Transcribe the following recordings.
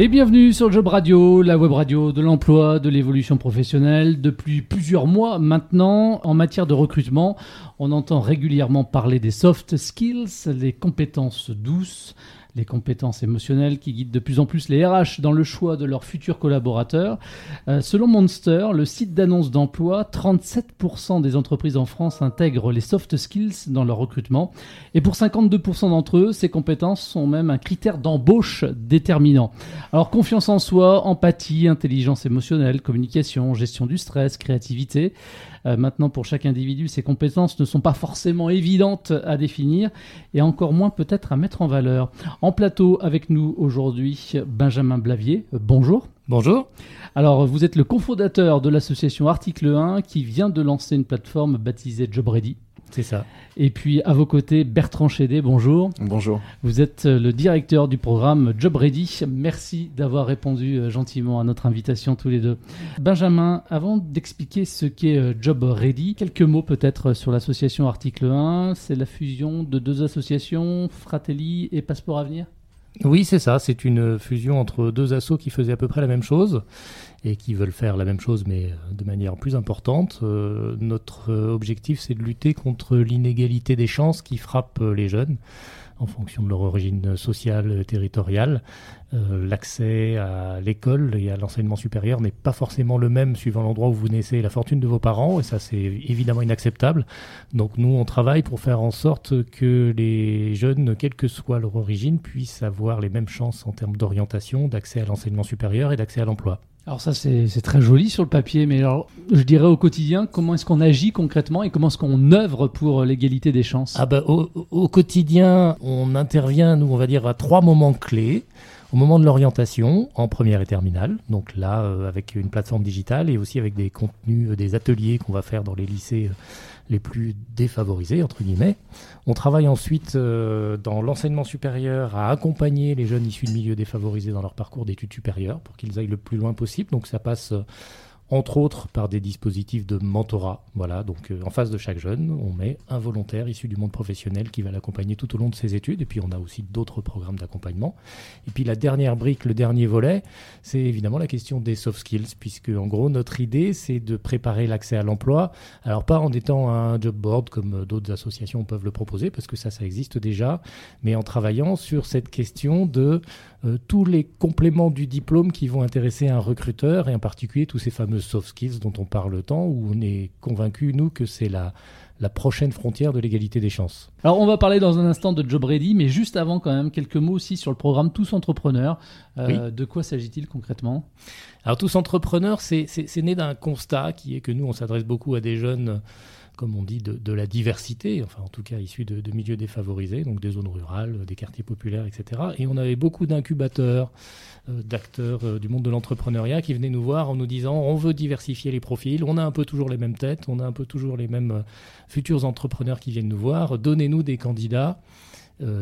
Et bienvenue sur Job Radio, la web radio de l'emploi, de l'évolution professionnelle. Depuis plusieurs mois maintenant, en matière de recrutement, on entend régulièrement parler des soft skills, les compétences douces, les compétences émotionnelles qui guident de plus en plus les RH dans le choix de leurs futurs collaborateurs. Euh, selon Monster, le site d'annonce d'emploi, 37% des entreprises en France intègrent les soft skills dans leur recrutement. Et pour 52% d'entre eux, ces compétences sont même un critère d'embauche déterminant. Alors confiance en soi, empathie, intelligence émotionnelle, communication, gestion du stress, créativité. Euh, maintenant, pour chaque individu, ces compétences ne sont pas forcément évidentes à définir et encore moins peut-être à mettre en valeur. En plateau avec nous aujourd'hui, Benjamin Blavier. Euh, bonjour. Bonjour. Alors, vous êtes le cofondateur de l'association Article 1 qui vient de lancer une plateforme baptisée JobReady. C'est ça. Et puis à vos côtés, Bertrand Chédé, bonjour. Bonjour. Vous êtes euh, le directeur du programme Job Ready. Merci d'avoir répondu euh, gentiment à notre invitation tous les deux. Benjamin, avant d'expliquer ce qu'est euh, Job Ready, quelques mots peut-être sur l'association Article 1. C'est la fusion de deux associations, Fratelli et Passeport Avenir? Oui, c'est ça. C'est une fusion entre deux assos qui faisaient à peu près la même chose et qui veulent faire la même chose mais euh, de manière plus importante. Euh, notre euh, objectif, c'est de lutter contre l'inégalité des chances qui frappe les jeunes en fonction de leur origine sociale, territoriale. L'accès à l'école et à l'enseignement supérieur n'est pas forcément le même suivant l'endroit où vous naissez et la fortune de vos parents, et ça c'est évidemment inacceptable. Donc nous, on travaille pour faire en sorte que les jeunes, quelle que soit leur origine, puissent avoir les mêmes chances en termes d'orientation, d'accès à l'enseignement supérieur et d'accès à l'emploi. Alors ça c'est très joli sur le papier, mais alors je dirais au quotidien, comment est-ce qu'on agit concrètement et comment est-ce qu'on œuvre pour l'égalité des chances? Ah bah, au, quotidien, on intervient, nous on va dire, à trois moments clés. Au moment de l'orientation, en première et terminale, donc là euh, avec une plateforme digitale et aussi avec des contenus, euh, des ateliers qu'on va faire dans les lycées euh, les plus défavorisés, entre guillemets. On travaille ensuite euh, dans l'enseignement supérieur à accompagner les jeunes issus de milieux défavorisés dans leur parcours d'études supérieures pour qu'ils aillent le plus loin possible. Donc ça passe euh, entre autres par des dispositifs de mentorat. Voilà, donc euh, en face de chaque jeune, on met un volontaire issu du monde professionnel qui va l'accompagner tout au long de ses études. Et puis on a aussi d'autres programmes d'accompagnement. Et puis la dernière brique, le dernier volet, c'est évidemment la question des soft skills, puisque en gros notre idée c'est de préparer l'accès à l'emploi. Alors pas en étant un job board comme d'autres associations peuvent le proposer, parce que ça, ça existe déjà, mais en travaillant sur cette question de euh, tous les compléments du diplôme qui vont intéresser un recruteur, et en particulier tous ces fameux soft skills dont on parle tant, où on est convaincu, nous, que c'est la, la prochaine frontière de l'égalité des chances. Alors on va parler dans un instant de Job Ready, mais juste avant quand même quelques mots aussi sur le programme Tous Entrepreneurs. Euh, de quoi s'agit-il concrètement? Alors Tous Entrepreneurs, c'est né d'un constat qui est que nous, on s'adresse beaucoup à des jeunes comme on dit, de, la diversité, enfin en tout cas issus de, milieux défavorisés, donc des zones rurales, des quartiers populaires, etc. Et on avait beaucoup d'incubateurs, euh, d'acteurs euh, du monde de l'entrepreneuriat qui venaient nous voir en nous disant on veut diversifier les profils, on a un peu toujours les mêmes têtes, on a un peu toujours les mêmes euh, futurs entrepreneurs qui viennent nous voir, donnez-nous des candidats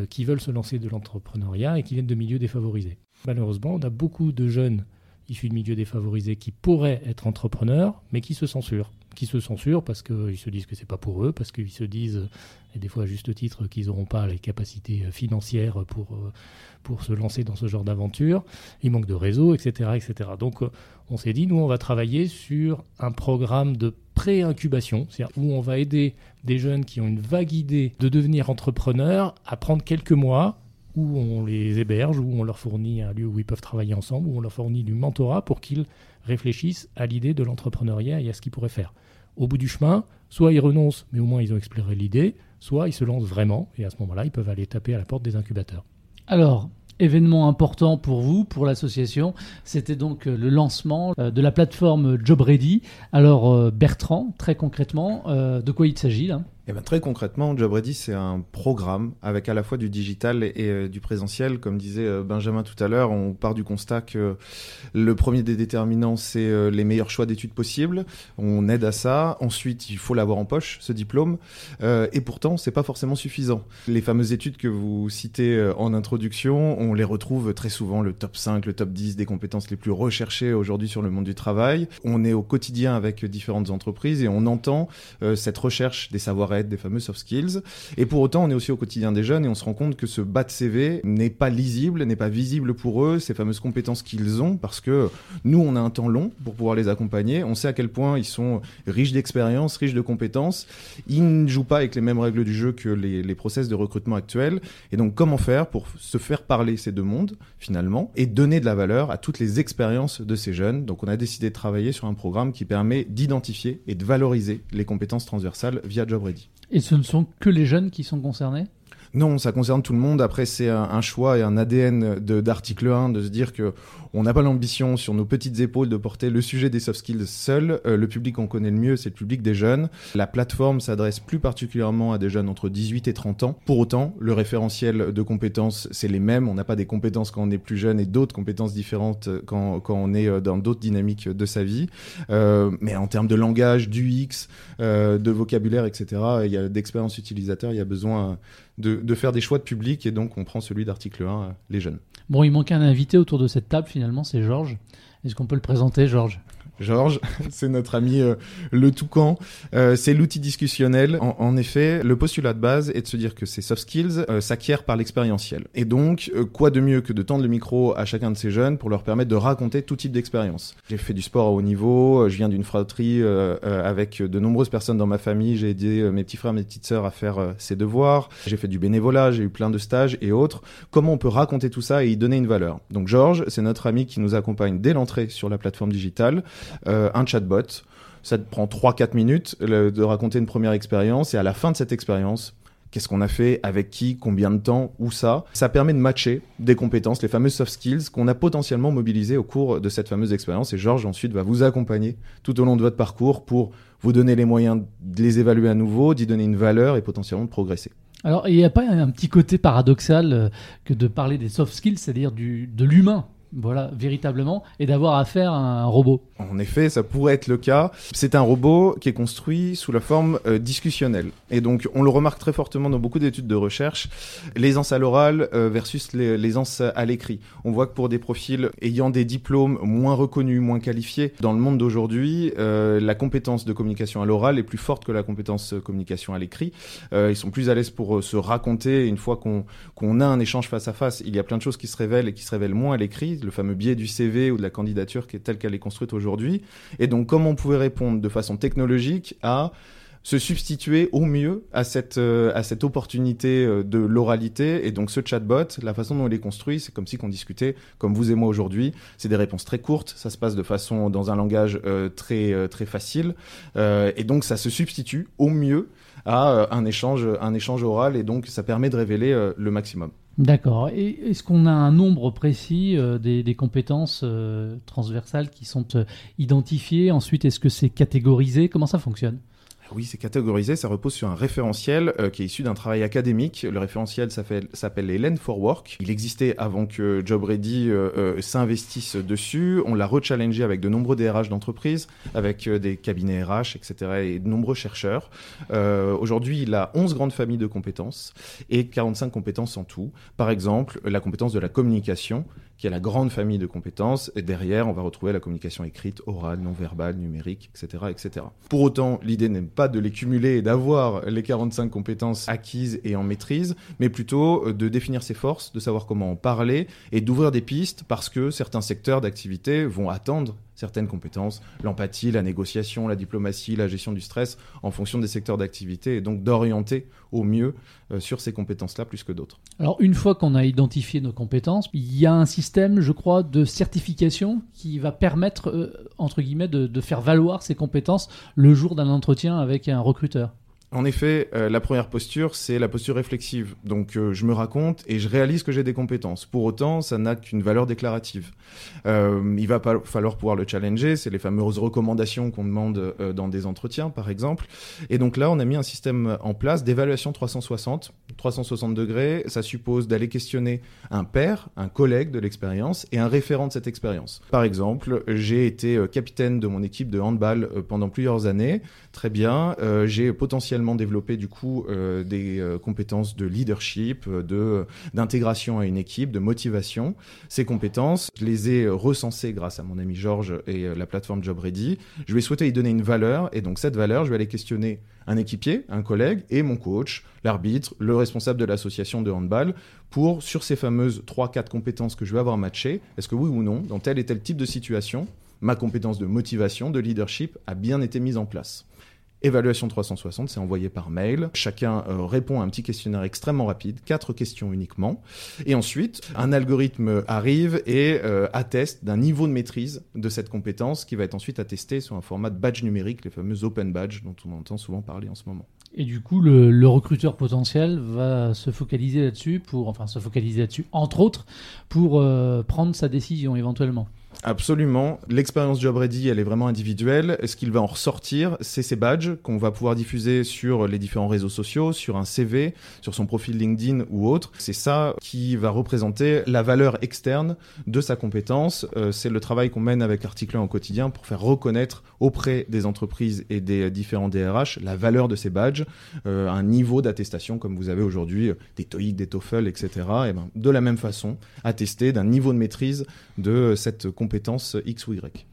qui veulent se lancer de l'entrepreneuriat et qui viennent de milieux défavorisés. Malheureusement, on a beaucoup de jeunes issus de milieux défavorisés qui pourraient être entrepreneurs, mais qui se censurent qui se censurent parce qu'ils se disent que c'est pas pour eux, parce qu'ils se disent, et des fois à juste titre, qu'ils n'auront pas les capacités financières pour, euh, pour se lancer dans ce genre d'aventure. Il manque de réseau, etc. etc. Donc euh, on s'est dit, nous, on va travailler sur un programme de pré-incubation, c'est-à-dire où on va aider des jeunes qui ont une vague idée de devenir entrepreneurs à prendre quelques mois où on les héberge, où on leur fournit un lieu où ils peuvent travailler ensemble, où on leur fournit du mentorat pour qu'ils réfléchissent à l'idée de l'entrepreneuriat et à ce qu'ils pourraient faire au bout du chemin, soit ils renoncent, mais au moins ils ont exploré l'idée, soit ils se lancent vraiment, et à ce moment-là, ils peuvent aller taper à la porte des incubateurs. Alors, événement important pour vous, pour l'association, c'était donc euh, le lancement euh, de la plateforme JobReady. Alors, euh, Bertrand, très concrètement, de quoi il s'agit là? Eh ben, très concrètement, Job Ready, c'est un programme avec à la fois du digital et, euh, du présentiel. Comme disait euh, Benjamin tout à l'heure, on part du constat que le premier des déterminants, c'est euh, les meilleurs choix d'études possibles. On aide à ça. Ensuite, il faut l'avoir en poche, ce diplôme. et pourtant, c'est pas forcément suffisant. Les fameuses études que vous citez en introduction, on les retrouve très souvent, le top 5, le top 10 des compétences les plus recherchées aujourd'hui sur le monde du travail. On est au quotidien avec différentes entreprises et on entend cette recherche des savoir être des fameux soft skills. Et pour autant, on est aussi au quotidien des jeunes et on se rend compte que ce bas de CV n'est pas lisible, n'est pas visible pour eux, ces fameuses compétences qu'ils ont, parce que nous, on a un temps long pour pouvoir les accompagner. On sait à quel point ils sont riches d'expérience, riches de compétences. Ils ne jouent pas avec les mêmes règles du jeu que les, les process de recrutement actuels. Et donc, comment faire pour se faire parler ces deux mondes, finalement, et donner de la valeur à toutes les expériences de ces jeunes? Donc, on a décidé de travailler sur un programme qui permet d'identifier et de valoriser les compétences transversales via JobReady. Et ce ne sont que les jeunes qui sont concernés? Non, ça concerne tout le monde. Après, c'est un, choix et un ADN d'article 1 de se dire que on n'a pas l'ambition sur nos petites épaules de porter le sujet des soft skills seul. Euh, le public qu'on connaît le mieux, c'est le public des jeunes. La plateforme s'adresse plus particulièrement à des jeunes entre 18 et 30 ans. Pour autant, le référentiel de compétences, c'est les mêmes. On n'a pas des compétences quand on est plus jeune et d'autres compétences différentes quand, quand on est euh, dans d'autres dynamiques de sa vie. Euh, mais en termes de langage, d'UX, euh, de vocabulaire, etc., il y a d'expérience utilisateur, il y a besoin de, faire des choix de public et donc on prend celui d'article 1, les jeunes. Bon, il manque un invité autour de cette table finalement, c'est Georges. Est-ce qu'on peut le présenter, Georges? Georges, c'est notre ami euh, le toucan. Euh, c'est l'outil discussionnel. En, en, effet, le postulat de base est de se dire que ces soft skills euh, s'acquièrent par l'expérientiel. Et donc, euh, quoi de mieux que de tendre le micro à chacun de ces jeunes pour leur permettre de raconter tout type d'expérience? J'ai fait du sport à haut niveau, euh, je viens d'une fratrie avec de nombreuses personnes dans ma famille, j'ai aidé mes petits frères, mes petites sœurs à faire ses devoirs, j'ai fait du bénévolat, j'ai eu plein de stages et autres. Comment on peut raconter tout ça et y donner une valeur? Donc Georges, c'est notre ami qui nous accompagne dès l'entrée sur la plateforme digitale euh, un chatbot. Ça te prend 3-4 minutes de raconter une première expérience et à la fin de cette expérience, qu'est-ce qu'on a fait, avec qui, combien de temps, où ça? Ça permet de matcher des compétences, les fameuses soft skills qu'on a potentiellement mobilisées au cours de cette fameuse expérience. Et Georges ensuite va vous accompagner tout au long de votre parcours pour vous donner les moyens de les évaluer à nouveau, d'y donner une valeur et potentiellement de progresser. Alors, il n'y a pas un petit côté paradoxal euh, que de parler des soft skills, c'est-à-dire de l'humain? Voilà, véritablement, et d'avoir affaire à un robot. En effet, ça pourrait être le cas. C'est un robot qui est construit sous la forme euh, discutionnelle. Et donc, on le remarque très fortement dans beaucoup d'études de recherche, l'aisance à l'oral euh, versus l'aisance à l'écrit. On voit que pour des profils ayant des diplômes moins reconnus, moins qualifiés, dans le monde d'aujourd'hui, euh, la compétence de communication à l'oral est plus forte que la compétence de communication à l'écrit. ils sont plus à l'aise pour se raconter une fois qu'on a un échange face à face. Il y a plein de choses qui se révèlent et qui se révèlent moins à l'écrit le fameux biais du CV ou de la candidature qui est telle qu'elle est construite aujourd'hui. Et donc, comment on pouvait répondre de façon technologique à se substituer au mieux à cette, euh, à cette opportunité euh, de l'oralité? Et donc ce chatbot, la façon dont il est construit, c'est comme si qu'on discutait comme vous et moi aujourd'hui. C'est des réponses très courtes, ça se passe de façon dans un langage euh, très, très facile. et donc ça se substitue au mieux à un, échange, un échange oral et donc ça permet de révéler le maximum. D'accord. Est-ce qu'on a un nombre précis euh, des, compétences euh, transversales qui sont euh, identifiées? Ensuite, est-ce que c'est catégorisé? Comment ça fonctionne? Oui, c'est catégorisé, ça repose sur un référentiel euh, qui est issu d'un travail académique. Le référentiel s'appelle Hélène for Work. Il existait avant que JobReady euh, euh, s'investisse dessus. On l'a rechallengé avec de nombreux DRH d'entreprises, avec des cabinets RH, etc. et de nombreux chercheurs. Aujourd'hui, il a 11 grandes familles de compétences et 45 compétences en tout. Par exemple, la compétence de la communication, qui est la grande famille de compétences. Et derrière, on va retrouver la communication écrite, orale, non verbale, numérique, etc., etc. Pour autant, l'idée n'est pas de les cumuler et d'avoir les 45 compétences acquises et en maîtrise, mais plutôt euh, de définir ses forces, de savoir comment en parler et d'ouvrir des pistes parce que certains secteurs d'activité vont attendre certaines compétences, l'empathie, la négociation, la diplomatie, la gestion du stress, en fonction des secteurs d'activité, et donc d'orienter au mieux euh, sur ces compétences-là plus que d'autres. Alors une fois qu'on a identifié nos compétences, il y a un système, je crois, de certification qui va permettre, euh, entre guillemets, de, de faire valoir ces compétences le jour d'un entretien avec un recruteur. En effet, euh, la première posture, c'est la posture réflexive. Donc, euh, je me raconte et je réalise que j'ai des compétences. Pour autant, ça n'a qu'une valeur déclarative. Euh, il va pas falloir pouvoir le challenger. C'est les fameuses recommandations qu'on demande dans des entretiens, par exemple. Et donc là, on a mis un système en place d'évaluation 360. 360 degrés, ça suppose d'aller questionner un père, un collègue de l'expérience et un référent de cette expérience. Par exemple, j'ai été capitaine de mon équipe de handball pendant plusieurs années. Très bien. j'ai potentiellement développé du coup euh, des euh, compétences de leadership, de d'intégration à une équipe, de motivation. Ces compétences, je les ai recensées grâce à mon ami Georges et la plateforme Job Ready. Je vais souhaiter y donner une valeur et donc cette valeur, je vais aller questionner un équipier, un collègue et mon coach, l'arbitre, le responsable de l'association de handball pour sur ces fameuses 3-4 compétences que je vais avoir matchées, est-ce que oui ou non, dans tel et tel type de situation, ma compétence de motivation, de leadership a bien été mise en place. Évaluation 360, c'est envoyé par mail. Chacun euh, répond à un petit questionnaire extrêmement rapide, quatre questions uniquement. Et ensuite, un algorithme arrive et euh, atteste d'un niveau de maîtrise de cette compétence qui va être ensuite attesté sur un format de badge numérique, les fameux open badge dont on entend souvent parler en ce moment. Et du coup, le, le recruteur potentiel va se focaliser là-dessus pour, enfin, se focaliser là-dessus, entre autres, pour euh, prendre sa décision éventuellement. Absolument. L'expérience Job Ready, elle est vraiment individuelle. Ce qu'il va en ressortir, c'est ces badges qu'on va pouvoir diffuser sur les différents réseaux sociaux, sur un CV, sur son profil LinkedIn ou autre. C'est ça qui va représenter la valeur externe de sa compétence. Euh, c'est le travail qu'on mène avec Article au quotidien pour faire reconnaître auprès des entreprises et des différents DRH la valeur de ces badges, euh, un niveau d'attestation comme vous avez aujourd'hui des TOEIC, des TOEFL, etc. Et ben, de la même façon, attester d'un niveau de maîtrise de cette compétence X ou Y.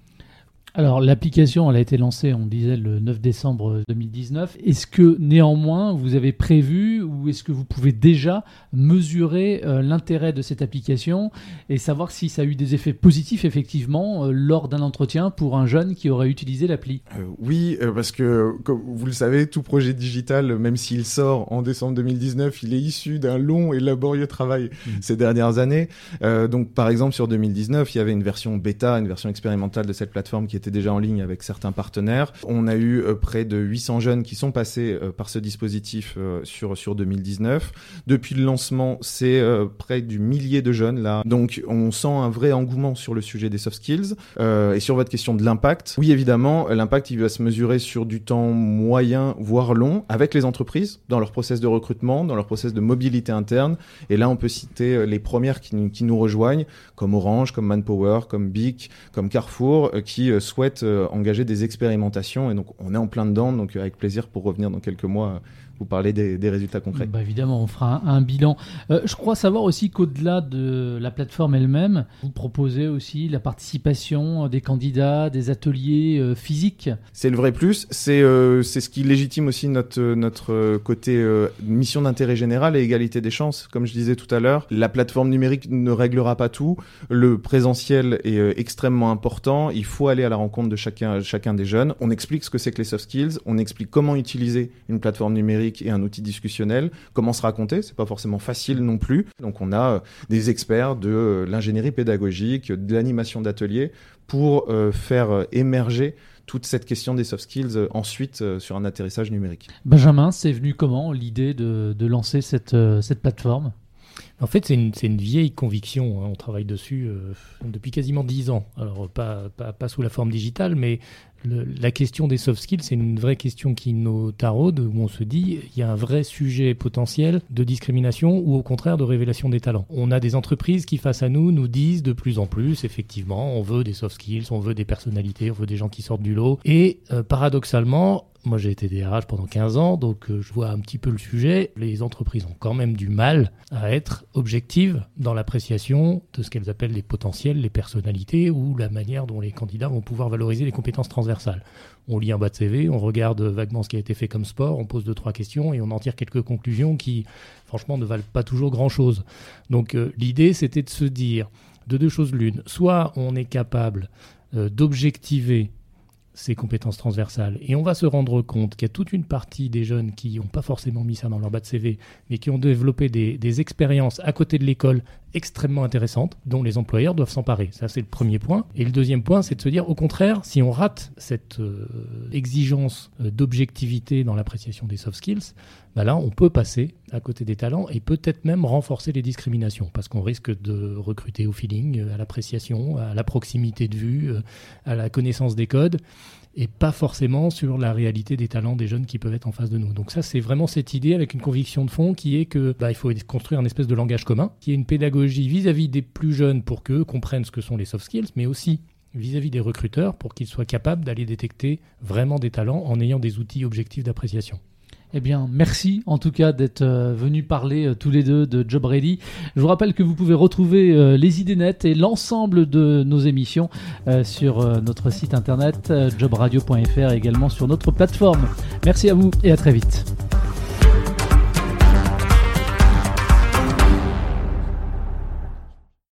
Alors l'application, elle a été lancée, on disait, le 9 décembre 2019. Est-ce que néanmoins, vous avez prévu ou est-ce que vous pouvez déjà mesurer euh, l'intérêt de cette application et savoir si ça a eu des effets positifs effectivement euh, lors d'un entretien pour un jeune qui aurait utilisé l'appli? Euh, Oui, parce que comme vous le savez, tout projet digital, même s'il sort en décembre 2019, il est issu d'un long et laborieux travail mmh. ces dernières années. donc par exemple sur 2019, il y avait une version bêta, une version expérimentale de cette plateforme qui était déjà en ligne avec certains partenaires. On a eu euh, près de 800 jeunes qui sont passés euh, par ce dispositif euh, sur, sur 2019. Depuis le lancement, c'est près du millier de jeunes là. Donc on sent un vrai engouement sur le sujet des soft skills. et sur votre question de l'impact, oui évidemment, l'impact il va se mesurer sur du temps moyen, voire long, avec les entreprises, dans leur process de recrutement, dans leur process de mobilité interne. Et là, on peut citer les premières qui, qui nous rejoignent, comme Orange, comme Manpower, comme Bic, comme Carrefour, qui souhaite euh, engager des expérimentations. Et donc, on est en plein dedans. Donc, avec plaisir pour revenir dans quelques mois vous parler des, résultats concrets. Bah évidemment, on fera un, bilan. Euh, je crois savoir aussi qu'au-delà de la plateforme elle-même, vous proposez aussi la participation des candidats, des ateliers euh, physiques. C'est le vrai plus. C'est euh, c'est ce qui légitime aussi notre, notre côté mission d'intérêt général et égalité des chances. Comme je disais tout à l'heure, la plateforme numérique ne réglera pas tout. Le présentiel est extrêmement important. Il faut aller à la rencontre de chacun, chacun des jeunes. On explique ce que c'est que les soft skills. On explique comment utiliser une plateforme numérique et un outil discutionnel. Comment se raconter C'est pas forcément facile non plus. Donc on a euh, des experts de euh, l'ingénierie pédagogique, de l'animation d'ateliers pour euh, faire émerger toute cette question des soft skills ensuite sur un atterrissage numérique. Benjamin, c'est venu comment l'idée de, lancer cette, cette plateforme? En fait, c'est une, une, vieille conviction. Hein. On travaille dessus depuis quasiment dix ans. Alors, pas, pas, pas, sous la forme digitale, mais la question des soft skills, c'est une vraie question qui nous taraude, où on se dit, il y a un vrai sujet potentiel de discrimination ou au contraire de révélation des talents. On a des entreprises qui, face à nous, nous disent de plus en plus, effectivement, on veut des soft skills, on veut des personnalités, on veut des gens qui sortent du lot. Et euh, paradoxalement, moi, j'ai été DRH pendant 15 ans, donc euh, je vois un petit peu le sujet. Les entreprises ont quand même du mal à être objectives dans l'appréciation de ce qu'elles appellent les potentiels, les personnalités ou la manière dont les candidats vont pouvoir valoriser les compétences transversales. On lit un bas de CV, on regarde vaguement ce qui a été fait comme sport, on pose deux, trois questions et on en tire quelques conclusions qui, franchement, ne valent pas toujours grand-chose. Donc euh, l'idée, c'était de se dire de deux choses l'une. Soit on est capable euh, d'objectiver ces compétences transversales. Et on va se rendre compte qu'il y a toute une partie des jeunes qui n'ont pas forcément mis ça dans leur bas de CV, mais qui ont développé des, des expériences à côté de l'école extrêmement intéressantes dont les employeurs doivent s'emparer. Ça, c'est le premier point. Et le deuxième point, c'est de se dire, au contraire, si on rate cette euh, exigence euh, d'objectivité dans l'appréciation des soft skills, bah là, on peut passer à côté des talents et peut-être même renforcer les discriminations parce qu'on risque de recruter au feeling, euh, à l'appréciation, à la proximité de vue, à la connaissance des codes et pas forcément sur la réalité des talents des jeunes qui peuvent être en face de nous. Donc ça, c'est vraiment cette idée avec une conviction de fond qui est que bah, il faut construire un espèce de langage commun, qui est une pédagogie vis-à-vis des plus jeunes pour qu'eux comprennent ce que sont les soft skills, mais aussi vis-à-vis des recruteurs pour qu'ils soient capables d'aller détecter vraiment des talents en ayant des outils objectifs d'appréciation. Eh bien, merci en tout cas d'être euh, venus parler euh, tous les deux de Job Ready. Je vous rappelle que vous pouvez retrouver euh, les idées nettes et l'ensemble de nos émissions sur notre site internet jobradio.fr et également sur notre plateforme. Merci à vous et à très vite.